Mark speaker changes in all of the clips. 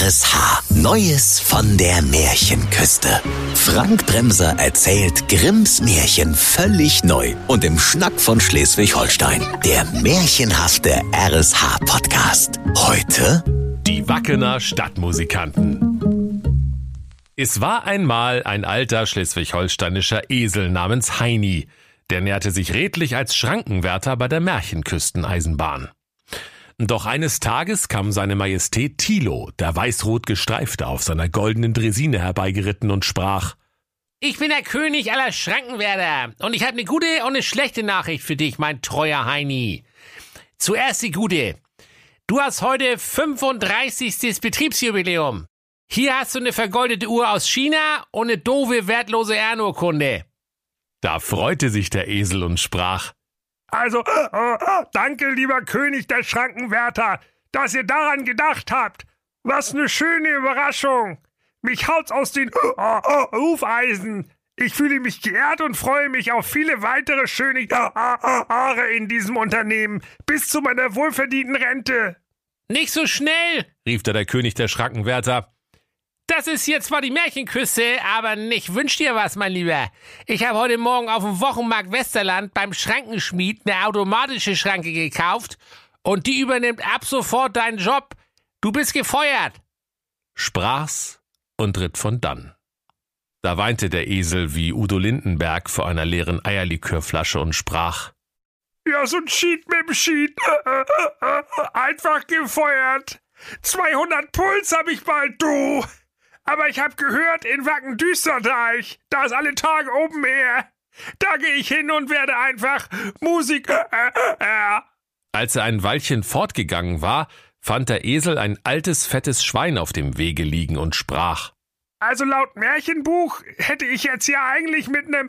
Speaker 1: RSH. Neues von der Märchenküste. Frank Bremser erzählt Grimms Märchen völlig neu und im Schnack von Schleswig-Holstein. Der märchenhafte RSH-Podcast. Heute
Speaker 2: Die Wackener Stadtmusikanten. Es war einmal ein alter schleswig-holsteinischer Esel namens Heini, der nährte sich redlich als Schrankenwärter bei der Märchenküsteneisenbahn. Doch eines Tages kam seine Majestät Thilo, der weißrot gestreifte, auf seiner goldenen Dresine herbeigeritten und sprach
Speaker 3: Ich bin der König aller Schrankenwärter und ich habe eine gute und eine schlechte Nachricht für dich, mein treuer Heini. Zuerst die gute. Du hast heute 35. Betriebsjubiläum. Hier hast du eine vergoldete Uhr aus China und eine doofe, wertlose Ehrenurkunde.
Speaker 2: Da freute sich der Esel und sprach
Speaker 4: Also, äh, äh, danke, lieber König der Schrankenwärter, dass ihr daran gedacht habt. Was eine schöne Überraschung. Mich haut's aus den äh, äh, Hufeisen. Ich fühle mich geehrt und freue mich auf viele weitere schöne äh, äh, Jahre in diesem Unternehmen bis zu meiner wohlverdienten Rente.
Speaker 3: Nicht so schnell, rief da der König der Schrankenwärter. Das ist jetzt zwar die Märchenküste, aber nicht wünsch dir was, mein Lieber. Ich habe heute Morgen auf dem Wochenmarkt Westerland beim Schrankenschmied eine automatische Schranke gekauft und die übernimmt ab sofort deinen Job. Du bist gefeuert.
Speaker 2: sprach's und ritt von dann. Da weinte der Esel wie Udo Lindenberg vor einer leeren Eierlikörflasche und sprach
Speaker 4: Ja, so ein Cheat mit dem Cheat. Einfach gefeuert. 200 Puls hab ich bald, du. Aber ich hab gehört, in Wacken Düsterdeich, da ist alle Tage oben her. Da gehe ich hin und werde einfach Musik. Äh, äh, äh.
Speaker 2: Als er ein Weilchen fortgegangen war, fand der Esel ein altes, fettes Schwein auf dem Wege liegen und sprach
Speaker 4: Also laut Märchenbuch hätte ich jetzt ja eigentlich mit einem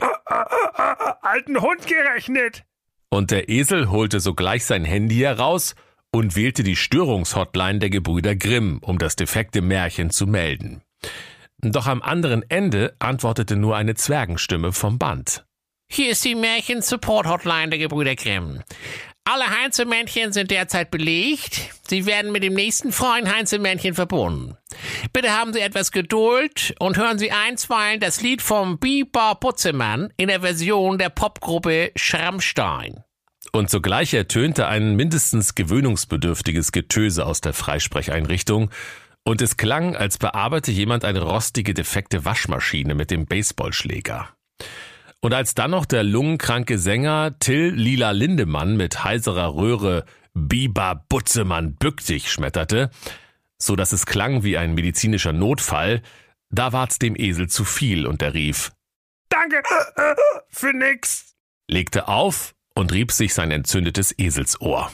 Speaker 4: alten Hund gerechnet.
Speaker 2: Und der Esel holte sogleich sein Handy heraus und wählte die Störungshotline der Gebrüder Grimm, um das defekte Märchen zu melden. Doch am anderen Ende antwortete nur eine Zwergenstimme vom Band.
Speaker 3: Hier ist die Märchen-Support-Hotline der Gebrüder Grimm. Alle Heinzelmännchen sind derzeit belegt. Sie werden mit dem nächsten freien Heinzelmännchen verbunden. Bitte haben Sie etwas Geduld und hören Sie einstweilen das Lied vom Biber Butzemann in der Version der Popgruppe Schrammstein.
Speaker 2: Und sogleich ertönte ein mindestens gewöhnungsbedürftiges Getöse aus der Freisprecheinrichtung, und es klang, als bearbeite jemand eine rostige, defekte Waschmaschine mit dem Baseballschläger. Und als dann noch der lungenkranke Sänger Till Lila Lindemann mit heiserer Röhre Biber Butzemann bück dich schmetterte, so dass es klang wie ein medizinischer Notfall, da ward's dem Esel zu viel und er rief,
Speaker 4: Danke für nix.
Speaker 2: legte auf und rieb sich sein entzündetes Eselsohr.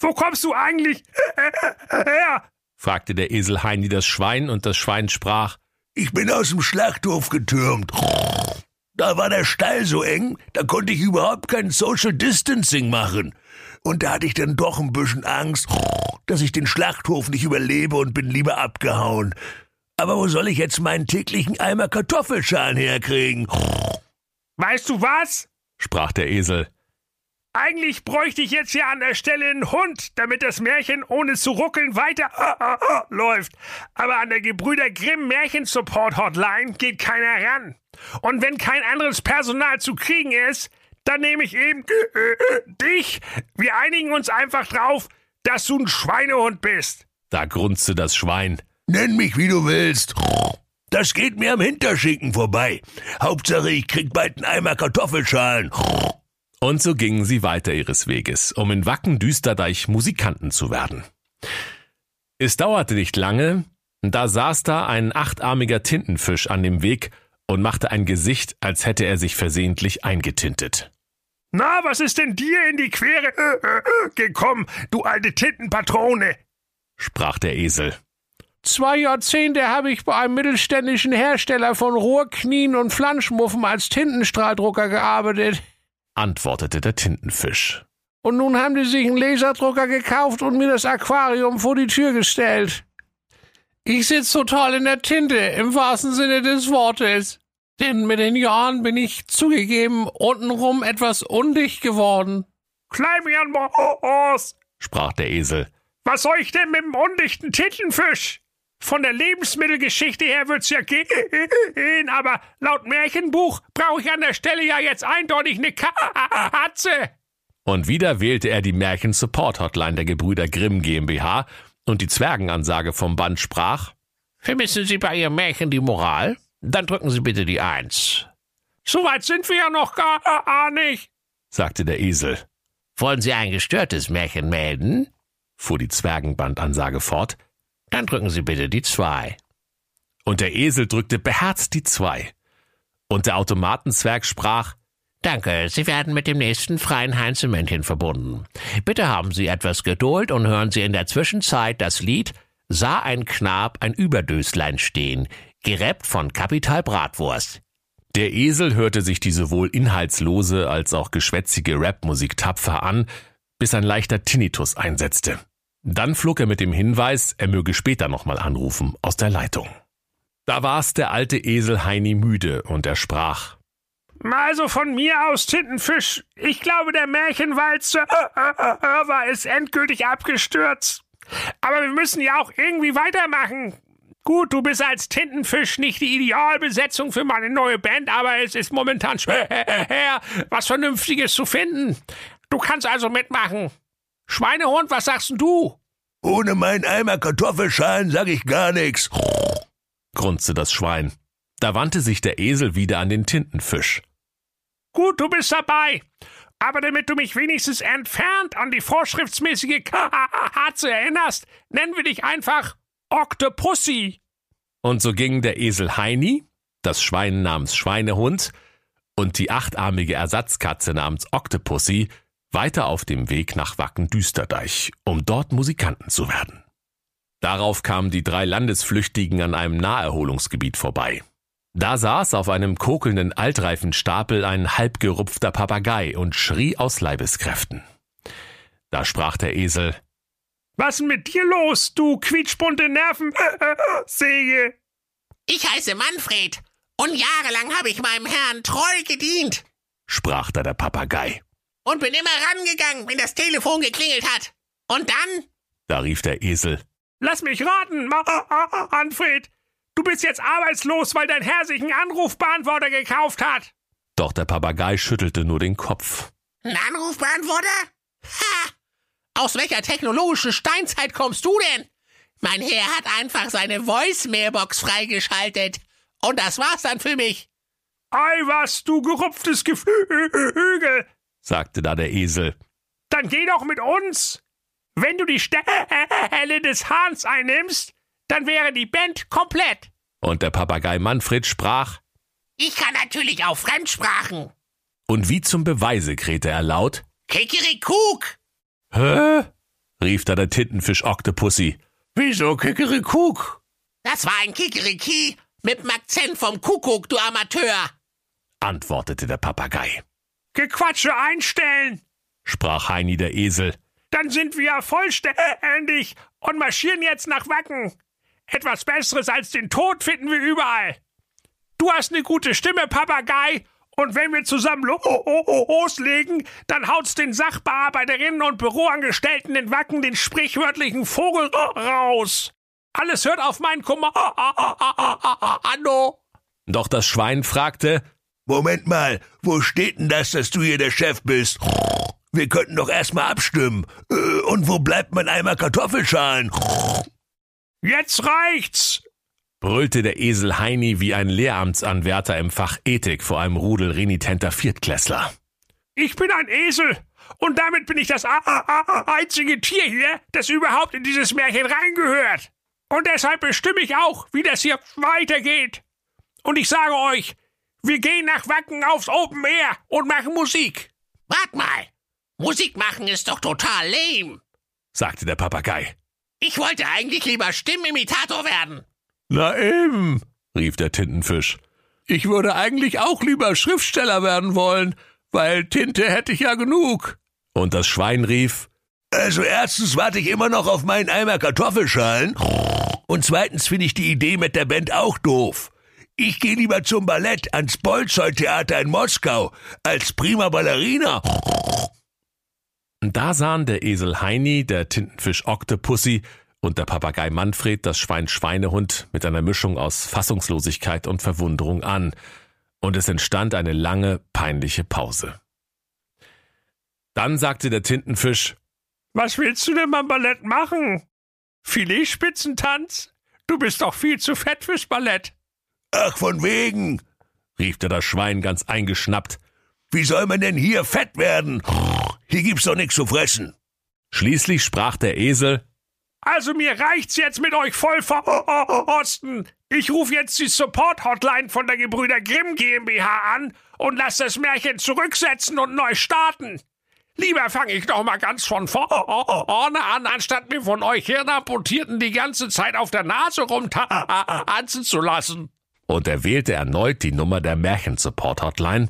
Speaker 4: Wo kommst du eigentlich her?
Speaker 2: Fragte der Esel Heini das Schwein, und das Schwein sprach,
Speaker 5: Ich bin aus dem Schlachthof getürmt. Da war der Stall so eng, da konnte ich überhaupt kein Social Distancing machen. Und da hatte ich dann doch ein bisschen Angst, dass ich den Schlachthof nicht überlebe und bin lieber abgehauen. Aber wo soll ich jetzt meinen täglichen Eimer Kartoffelschalen herkriegen?
Speaker 4: Weißt du was?
Speaker 2: sprach der Esel.
Speaker 4: Eigentlich bräuchte ich jetzt ja an der Stelle einen Hund, damit das Märchen ohne zu ruckeln weiter läuft. Aber an der Gebrüder Grimm Märchen Support Hotline geht keiner ran. Und wenn kein anderes Personal zu kriegen ist, dann nehme ich eben dich. Wir einigen uns einfach drauf, dass du ein Schweinehund bist.
Speaker 2: Da grunzte das Schwein.
Speaker 5: Nenn mich, wie du willst. Das geht mir am Hinterschinken vorbei. Hauptsache, ich krieg bald einen Eimer Kartoffelschalen.
Speaker 2: Und so gingen sie weiter ihres Weges, um in Wacken Düsterdeich Musikanten zu werden. Es dauerte nicht lange, da saß da ein achtarmiger Tintenfisch an dem Weg und machte ein Gesicht, als hätte er sich versehentlich eingetintet.
Speaker 4: Na, was ist denn dir in die Quere äh, äh, äh, gekommen, du alte Tintenpatrone?
Speaker 2: sprach der Esel.
Speaker 3: Zwei Jahrzehnte habe ich bei einem mittelständischen Hersteller von Rohrknien und Flanschmuffen als Tintenstrahldrucker gearbeitet.
Speaker 2: Antwortete der Tintenfisch.
Speaker 3: Und nun haben die sich einen Laserdrucker gekauft und mir das Aquarium vor die Tür gestellt. Ich sitze total in der Tinte, im wahrsten Sinne des Wortes. Denn mit den Jahren bin ich zugegeben untenrum etwas undicht geworden.
Speaker 4: Klein wie ein Moos.
Speaker 2: sprach der Esel.
Speaker 4: Was soll ich denn mit dem undichten Tintenfisch? Von der Lebensmittelgeschichte her wird's ja gehen, aber laut Märchenbuch brauche ich an der Stelle ja jetzt eindeutig eine Katze.
Speaker 2: Und wieder wählte er die Märchen-Support-Hotline der Gebrüder Grimm GmbH und die Zwergenansage vom Band sprach,
Speaker 3: Vermissen Sie bei Ihrem Märchen die Moral? Dann drücken Sie bitte die Eins.
Speaker 4: So weit sind wir ja noch gar, gar nicht,
Speaker 2: sagte der Esel.
Speaker 3: Wollen Sie ein gestörtes Märchen melden?
Speaker 2: fuhr die Zwergenbandansage fort.
Speaker 3: Dann drücken Sie bitte die Zwei.
Speaker 2: Und der Esel drückte beherzt die Zwei. Und der Automatenzwerg sprach,
Speaker 3: Danke, Sie werden mit dem nächsten freien Heinzemännchen verbunden. Bitte haben Sie etwas Geduld und hören Sie in der Zwischenzeit das Lied Sah ein Knab ein Überdöslein stehen, gerappt von Kapital Bratwurst.
Speaker 2: Der Esel hörte sich die sowohl inhaltslose als auch geschwätzige Rapmusik tapfer an, bis ein leichter Tinnitus einsetzte. Dann flog er mit dem Hinweis, er möge später nochmal anrufen, aus der Leitung. Da war's der alte Esel Heini müde und er sprach.
Speaker 4: Also von mir aus Tintenfisch. Ich glaube, der Märchenwalzer war ist endgültig abgestürzt. Aber wir müssen ja auch irgendwie weitermachen. Gut, du bist als Tintenfisch nicht die Idealbesetzung für meine neue Band, aber es ist momentan schwer, was Vernünftiges zu finden. Du kannst also mitmachen. Schweinehund, was sagst du?
Speaker 5: Ohne meinen Eimer Kartoffelschalen sag ich gar nichts,
Speaker 2: grunzte das Schwein. Da wandte sich der Esel wieder an den Tintenfisch.
Speaker 4: Gut, du bist dabei. Aber damit du mich wenigstens entfernt an die vorschriftsmäßige Katze erinnerst, nennen wir dich einfach Octopussy.
Speaker 2: Und so gingen der Esel Heini, das Schwein namens Schweinehund und die achtarmige Ersatzkatze namens Octopussy weiter auf dem Weg nach Wacken-Düsterdeich, um dort Musikanten zu werden. Darauf kamen die drei Landesflüchtigen an einem Naherholungsgebiet vorbei. Da saß auf einem kokelnden Altreifenstapel ein halbgerupfter Papagei und schrie aus Leibeskräften. Da sprach der Esel
Speaker 4: Was ist mit dir los, du quietschbunte Nervensäge?
Speaker 3: Ich heiße Manfred und jahrelang habe ich meinem Herrn treu gedient,
Speaker 2: sprach da der Papagei.
Speaker 3: Und bin immer rangegangen, wenn das Telefon geklingelt hat. Und dann?
Speaker 2: Da rief der Esel.
Speaker 4: Lass mich raten, Manfred. Du bist jetzt arbeitslos, weil dein Herr sich einen Anrufbeantworter gekauft hat.
Speaker 2: Doch der Papagei schüttelte nur den Kopf.
Speaker 3: Ein Anrufbeantworter? Ha! Aus welcher technologischen Steinzeit kommst du denn? Mein Herr hat einfach seine Voice-Mailbox freigeschaltet. Und das war's dann für mich.
Speaker 4: Ei was, du gerupftes Geflügel,
Speaker 2: sagte da der Esel.
Speaker 4: Dann geh doch mit uns. Wenn du die Stelle des Hahns einnimmst, dann wäre die Band komplett.
Speaker 2: Und der Papagei Manfred sprach,
Speaker 3: Ich kann natürlich auch Fremdsprachen.
Speaker 2: Und wie zum Beweise krähte er laut,
Speaker 3: Kikerikuk.
Speaker 2: Hä? rief da der Tintenfisch Octopussy.
Speaker 5: Wieso Kikerikuk?
Speaker 3: Das war ein Kikeriki mit dem Akzent vom Kuckuck, du Amateur,
Speaker 2: antwortete der Papagei.
Speaker 4: Gequatsche einstellen,
Speaker 2: sprach Heini der Esel.
Speaker 4: Dann sind wir vollständig und marschieren jetzt nach Wacken. Etwas Besseres als den Tod finden wir überall. Du hast eine gute Stimme, Papagei, und wenn wir zusammen loslegen, dann haut's den Sachbearbeiterinnen und Büroangestellten in Wacken den sprichwörtlichen Vogel raus. Alles hört auf mein Kommando.
Speaker 2: Doch das Schwein fragte,
Speaker 5: Moment mal, wo steht denn das, dass du hier der Chef bist? Wir könnten doch erstmal abstimmen. Äh, und wo bleibt mein Eimer Kartoffelschalen?
Speaker 4: Jetzt reicht's!
Speaker 2: brüllte der Esel Heini wie ein Lehramtsanwärter im Fach Ethik vor einem Rudel renitenter Viertklässler.
Speaker 4: Ich bin ein Esel und damit bin ich das einzige Tier hier, das überhaupt in dieses Märchen reingehört. Und deshalb bestimme ich auch, wie das hier weitergeht. Und ich sage euch, wir gehen nach Wacken aufs Open Air und machen Musik.
Speaker 3: Wart mal, Musik machen ist doch total lame,
Speaker 2: sagte der Papagei.
Speaker 3: Ich wollte eigentlich lieber Stimmimitator werden.
Speaker 2: Na eben, rief der Tintenfisch. Ich würde eigentlich auch lieber Schriftsteller werden wollen, weil Tinte hätte ich ja genug. Und das Schwein rief,
Speaker 5: also erstens warte ich immer noch auf meinen Eimer Kartoffelschalen und zweitens finde ich die Idee mit der Band auch doof. Ich gehe lieber zum Ballett ans Bolzoi-Theater in Moskau als prima Ballerina.
Speaker 2: Da sahen der Esel Heini, der Tintenfisch Octopussy und der Papagei Manfred das Schwein Schweinehund mit einer Mischung aus Fassungslosigkeit und Verwunderung an, und es entstand eine lange, peinliche Pause. Dann sagte der Tintenfisch,
Speaker 4: Was willst du denn beim Ballett machen? Filetspitzentanz? Du bist doch viel zu fett fürs Ballett.
Speaker 5: Ach, von wegen.
Speaker 2: rief der das Schwein ganz eingeschnappt.
Speaker 5: Wie soll man denn hier fett werden? Hier gibt's doch nichts zu fressen.
Speaker 2: Schließlich sprach der Esel,
Speaker 4: Also mir reicht's jetzt mit euch voll verosten. Ich rufe jetzt die Support-Hotline von der Gebrüder Grimm GmbH an und lass das Märchen zurücksetzen und neu starten. Lieber fange ich doch mal ganz von vorne an, anstatt mir von euch Hirnamputierten die ganze Zeit auf der Nase rumtanzen zu lassen.
Speaker 2: Und er wählte erneut die Nummer der Märchen-Support-Hotline,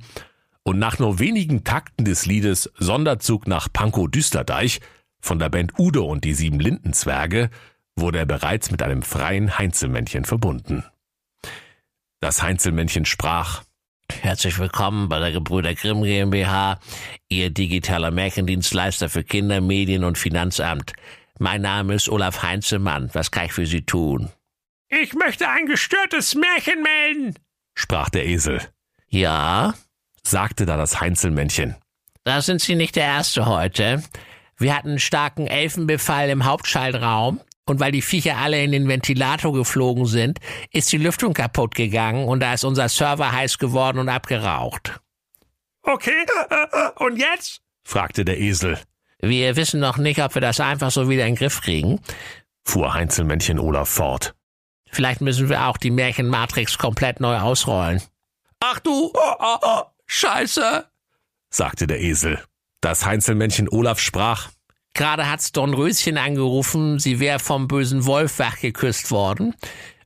Speaker 2: und nach nur wenigen Takten des Liedes Sonderzug nach Pankow Düsterdeich von der Band Udo und die sieben Lindenzwerge wurde er bereits mit einem freien Heinzelmännchen verbunden. Das Heinzelmännchen sprach,
Speaker 3: Herzlich willkommen bei der Gebrüder Grimm GmbH, Ihr digitaler Märchendienstleister für Kinder, Medien und Finanzamt. Mein Name ist Olaf Heinzelmann. Was kann ich für Sie tun?
Speaker 4: Ich möchte ein gestörtes Märchen melden.
Speaker 2: sprach der Esel,
Speaker 3: Ja,
Speaker 2: sagte da das Heinzelmännchen.
Speaker 3: da sind Sie nicht der Erste heute. Wir hatten einen starken Elfenbefall im Hauptschaltraum. Und weil die Viecher alle in den Ventilator geflogen sind, ist die Lüftung kaputt gegangen und da ist unser Server heiß geworden und abgeraucht.
Speaker 4: Okay, und jetzt?
Speaker 2: fragte der Esel,
Speaker 3: Wir wissen noch nicht, ob wir das einfach so wieder in den Griff kriegen.
Speaker 2: fuhr Heinzelmännchen Olaf fort.
Speaker 3: Vielleicht müssen wir auch die Märchenmatrix komplett neu ausrollen. Ach du, oh, oh, oh, Scheiße.
Speaker 2: sagte der Esel. Das Heinzelmännchen Olaf sprach,
Speaker 3: Gerade hat's Dornröschen angerufen, sie wäre vom bösen Wolf wachgeküsst worden.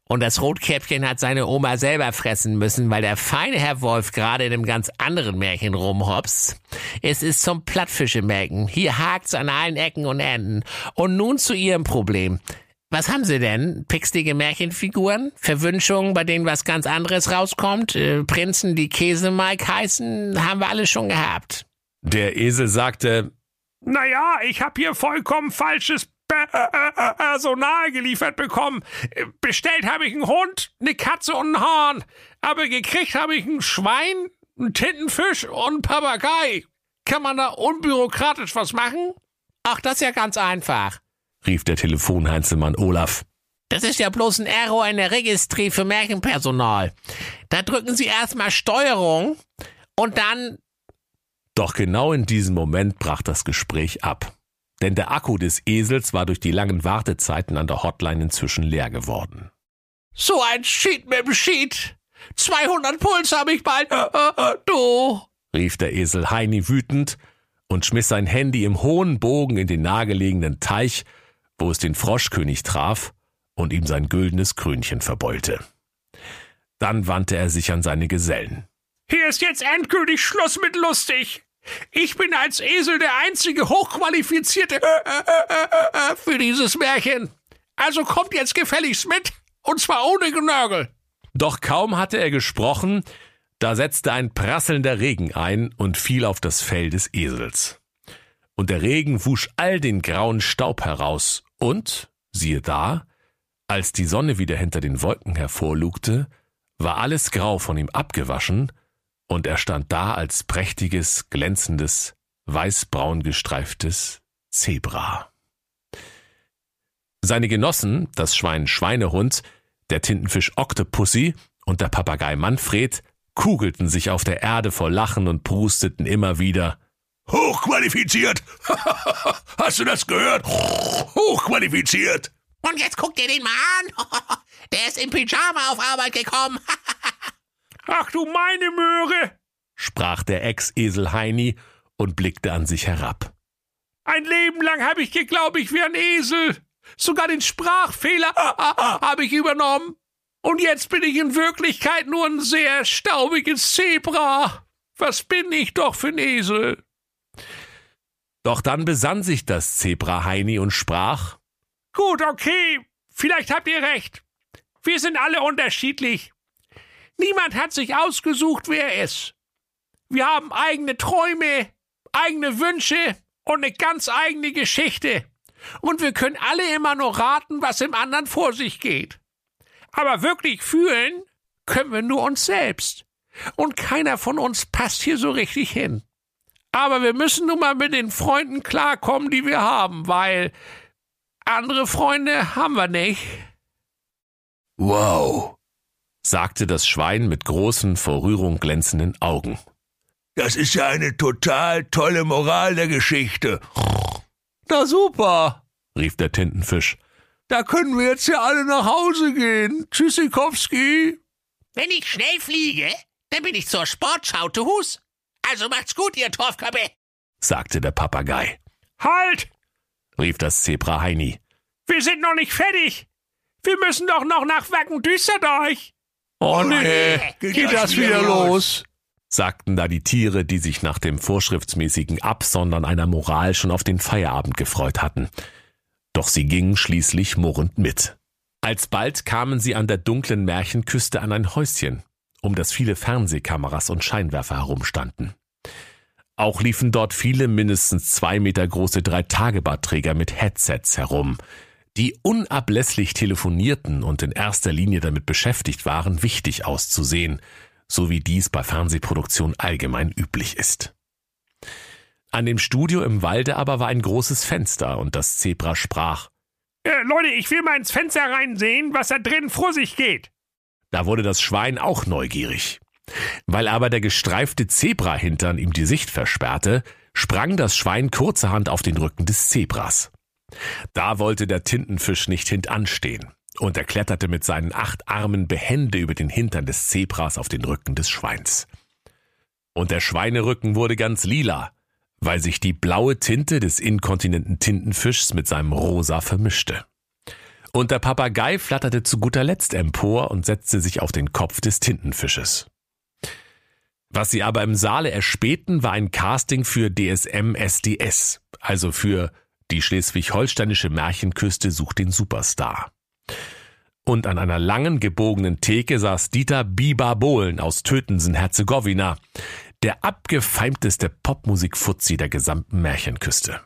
Speaker 3: Und das Rotkäppchen hat seine Oma selber fressen müssen, weil der feine Herr Wolf gerade in einem ganz anderen Märchen rumhops. Es ist zum Plattfischemelken. Hier hakt's an allen Ecken und Enden. Und nun zu Ihrem Problem. Was haben Sie denn? Pixlige Märchenfiguren? Verwünschungen, bei denen was ganz anderes rauskommt? Äh, Prinzen, die Käsemike heißen? Haben wir alles schon gehabt.
Speaker 2: der Esel sagte,
Speaker 4: Naja, ich habe hier vollkommen falsches äh, äh, äh, Personal geliefert bekommen. Bestellt habe ich einen Hund, eine Katze und einen Hahn. Aber gekriegt habe ich ein Schwein, einen Tintenfisch und einen Papagei. Kann man da unbürokratisch was machen?
Speaker 3: Ach, das ist ja ganz einfach.
Speaker 2: Rief der Telefonheinzelmann Olaf.
Speaker 3: Das ist ja bloß ein Error in der Registrie für Märchenpersonal. Da drücken Sie erstmal Steuerung und dann,
Speaker 2: Doch genau in diesem Moment brach das Gespräch ab. Denn der Akku des Esels war durch die langen Wartezeiten an der Hotline inzwischen leer geworden.
Speaker 3: so ein Sheet mit dem Sheet. 200 Puls habe ich bald. Äh, äh, äh, du.
Speaker 2: rief der Esel Heini wütend und schmiss sein Handy im hohen Bogen in den nahegelegenen Teich, wo es den Froschkönig traf und ihm sein güldenes Krönchen verbeulte. Dann wandte er sich an seine Gesellen.
Speaker 4: Hier ist jetzt endgültig Schluss mit lustig. Ich bin als Esel der einzige hochqualifizierte äh, äh, äh, für dieses Märchen. Also kommt jetzt gefälligst mit. Und zwar ohne Genörgel.
Speaker 2: Doch kaum hatte er gesprochen, da setzte ein prasselnder Regen ein und fiel auf das Fell des Esels. Und der Regen wusch all den grauen Staub heraus, und, siehe da, als die Sonne wieder hinter den Wolken hervorlugte, war alles grau von ihm abgewaschen, und er stand da als prächtiges, glänzendes, weißbraun gestreiftes Zebra. Seine Genossen, das Schwein Schweinehund, der Tintenfisch Octopussy und der Papagei Manfred, kugelten sich auf der Erde vor Lachen und prusteten immer wieder.
Speaker 5: Hochqualifiziert. Hast du das gehört? Hochqualifiziert.
Speaker 3: Und jetzt guckt ihr den mal an. Der ist im Pyjama auf Arbeit gekommen.
Speaker 4: Ach du meine Möhre.
Speaker 2: sprach der Ex-Esel Heini und blickte an sich herab.
Speaker 4: Ein Leben lang habe ich geglaubt, ich wäre ein Esel. Sogar den Sprachfehler habe ich übernommen. Und jetzt bin ich in Wirklichkeit nur ein sehr staubiges Zebra. Was bin ich doch für ein Esel?
Speaker 2: Doch dann besann sich das Zebra Heini und sprach,
Speaker 4: Gut, okay. Vielleicht habt ihr recht. Wir sind alle unterschiedlich. Niemand hat sich ausgesucht, wer er ist. Wir haben eigene Träume, eigene Wünsche und eine ganz eigene Geschichte.
Speaker 3: Und wir können alle immer nur raten, was im anderen vor sich geht. Aber wirklich fühlen können wir nur uns selbst. Und keiner von uns passt hier so richtig hin. Aber wir müssen nun mal mit den Freunden klarkommen, die wir haben, weil andere Freunde haben wir nicht.
Speaker 5: Wow,
Speaker 2: sagte das Schwein mit großen, vor Rührung glänzenden Augen.
Speaker 5: das ist ja eine total tolle Moral der Geschichte.
Speaker 3: Na super,
Speaker 2: rief der Tintenfisch.
Speaker 3: da können wir jetzt ja alle nach Hause gehen. Tschüssikowski.
Speaker 6: Wenn ich schnell fliege, dann bin ich zur Sportschau zu Hus. Also macht's gut, ihr Torfköppe.
Speaker 2: sagte der Papagei,
Speaker 4: Halt!
Speaker 2: rief das Zebra Heini.
Speaker 4: Wir sind noch nicht fertig. Wir müssen doch noch nach Wacken-Düsterdorch.
Speaker 3: Oh nee,
Speaker 5: geht
Speaker 3: geht
Speaker 5: das
Speaker 3: wieder los?
Speaker 2: sagten da die Tiere, die sich nach dem vorschriftsmäßigen Absondern einer Moral schon auf den Feierabend gefreut hatten. Doch sie gingen schließlich murrend mit. Alsbald kamen sie an der dunklen Märchenküste an ein Häuschen, um das viele Fernsehkameras und Scheinwerfer herumstanden. Auch liefen dort viele mindestens zwei Meter große Drei-Tage-Bartträger mit Headsets herum, die unablässig telefonierten und in erster Linie damit beschäftigt waren, wichtig auszusehen, so wie dies bei Fernsehproduktion allgemein üblich ist. An dem Studio im Walde aber war ein großes Fenster und das Zebra sprach.
Speaker 4: Äh, Leute, ich will mal ins Fenster reinsehen, was da drin vor sich geht.
Speaker 2: Da wurde das Schwein auch neugierig. Weil aber der gestreifte Zebrahintern ihm die Sicht versperrte, sprang das Schwein kurzerhand auf den Rücken des Zebras. Da wollte der Tintenfisch nicht hintanstehen, und er kletterte mit seinen acht Armen behende über den Hintern des Zebras auf den Rücken des Schweins. Und der Schweinerücken wurde ganz lila, weil sich die blaue Tinte des inkontinenten Tintenfischs mit seinem Rosa vermischte. Und der Papagei flatterte zu guter Letzt empor und setzte sich auf den Kopf des Tintenfisches. Was sie aber im Saale erspähten, war ein Casting für DSM SDS, also für die schleswig-holsteinische Märchenküste sucht den Superstar. Und an einer langen, gebogenen Theke saß Dieter Biber Bohlen aus Tötensen-Herzegowina, der abgefeimteste Popmusik-Fuzzi der gesamten Märchenküste.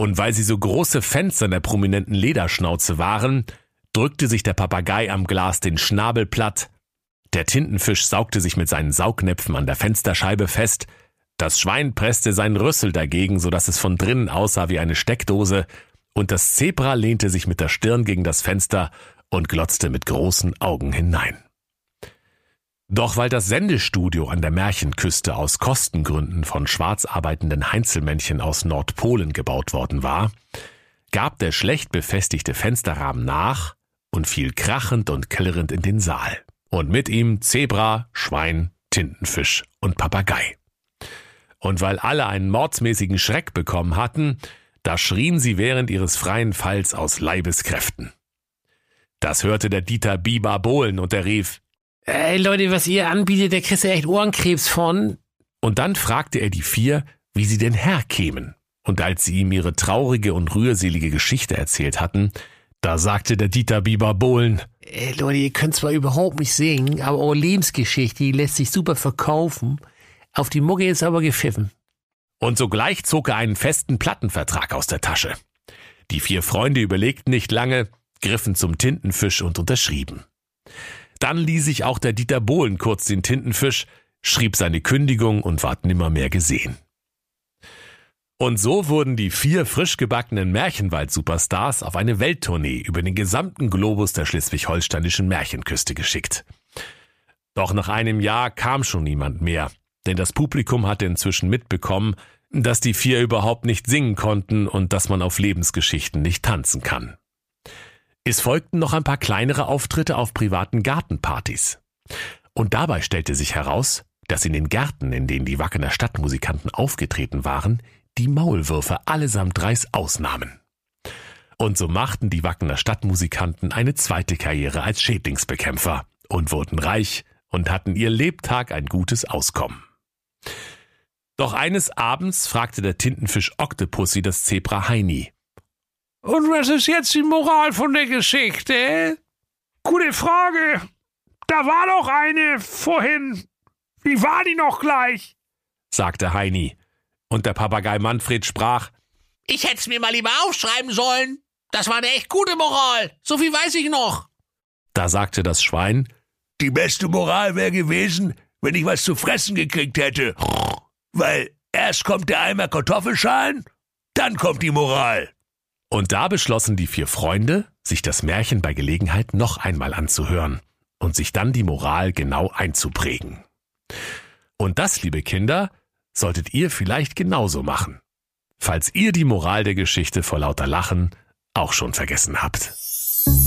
Speaker 2: Und weil sie so große Fans seiner prominenten Lederschnauze waren, drückte sich der Papagei am Glas den Schnabel platt, der Tintenfisch saugte sich mit seinen Saugnäpfen an der Fensterscheibe fest, das Schwein presste seinen Rüssel dagegen, so dass es von drinnen aussah wie eine Steckdose, und das Zebra lehnte sich mit der Stirn gegen das Fenster und glotzte mit großen Augen hinein. Doch weil das Sendestudio an der Märchenküste aus Kostengründen von schwarz arbeitenden Heinzelmännchen aus Nordpolen gebaut worden war, gab der schlecht befestigte Fensterrahmen nach und fiel krachend und klirrend in den Saal. Und mit ihm Zebra, Schwein, Tintenfisch und Papagei. Und weil alle einen mordsmäßigen Schreck bekommen hatten, da schrien sie während ihres freien Falls aus Leibeskräften. Das hörte der Dieter Biber Bohlen und er rief,
Speaker 3: Ey Leute, was ihr anbietet, der kriegst du echt Ohrenkrebs von.
Speaker 2: und dann fragte er die vier, wie sie denn herkämen. Und als sie ihm ihre traurige und rührselige Geschichte erzählt hatten, da sagte der Dieter Biber Bohlen,
Speaker 3: Ey Leute, ihr könnt zwar überhaupt nicht singen, aber eure Lebensgeschichte, die lässt sich super verkaufen. Auf die Mucke ist aber gepfiffen.
Speaker 2: Und sogleich zog er einen festen Plattenvertrag aus der Tasche. Die vier Freunde überlegten nicht lange, griffen zum Tintenfisch und unterschrieben. Dann ließ sich auch der Dieter Bohlen kurz den Tintenfisch, schrieb seine Kündigung und ward nimmermehr gesehen. Und so wurden die vier frisch gebackenen Märchenwald-Superstars auf eine Welttournee über den gesamten Globus der schleswig-holsteinischen Märchenküste geschickt. Doch nach einem Jahr kam schon niemand mehr, denn das Publikum hatte inzwischen mitbekommen, dass die vier überhaupt nicht singen konnten und dass man auf Lebensgeschichten nicht tanzen kann. Es folgten noch ein paar kleinere Auftritte auf privaten Gartenpartys. Und dabei stellte sich heraus, dass in den Gärten, in denen die Wackener Stadtmusikanten aufgetreten waren, die Maulwürfe allesamt Reis ausnahmen. Und so machten die Wackener Stadtmusikanten eine zweite Karriere als Schädlingsbekämpfer und wurden reich und hatten ihr Lebtag ein gutes Auskommen. Doch eines Abends fragte der Tintenfisch Octopussy das Zebra Heini.
Speaker 3: Und was ist jetzt die Moral von der Geschichte?
Speaker 4: Gute Frage. Da war doch eine vorhin. Wie war die noch gleich?
Speaker 2: sagte Heini. Und der Papagei Manfred sprach,
Speaker 6: Ich hätte es mir mal lieber aufschreiben sollen. Das war eine echt gute Moral. So viel weiß ich noch.
Speaker 2: Da sagte das Schwein,
Speaker 5: Die beste Moral wäre gewesen, wenn ich was zu fressen gekriegt hätte. Weil erst kommt der Eimer Kartoffelschalen, dann kommt die Moral.
Speaker 2: Und da beschlossen die vier Freunde, sich das Märchen bei Gelegenheit noch einmal anzuhören und sich dann die Moral genau einzuprägen. Und das, liebe Kinder, solltet ihr vielleicht genauso machen, falls ihr die Moral der Geschichte vor lauter Lachen auch schon vergessen habt.